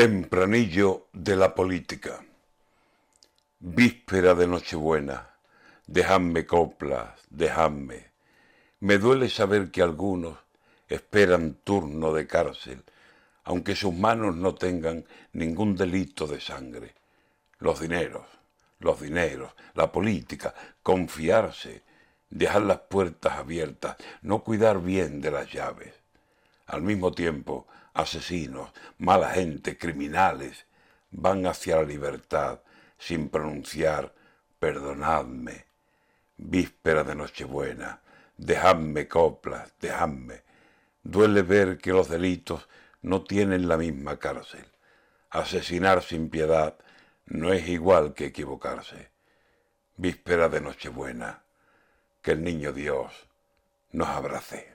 Tempranillo de la política. Víspera de Nochebuena. Dejadme coplas, dejadme. Me duele saber que algunos esperan turno de cárcel, aunque sus manos no tengan ningún delito de sangre. Los dineros, los dineros, la política, confiarse, dejar las puertas abiertas, no cuidar bien de las llaves. Al mismo tiempo, asesinos, mala gente, criminales, van hacia la libertad sin pronunciar perdonadme. Víspera de Nochebuena, dejadme coplas, dejadme. Duele ver que los delitos no tienen la misma cárcel. Asesinar sin piedad no es igual que equivocarse. Víspera de Nochebuena, que el niño Dios nos abrace.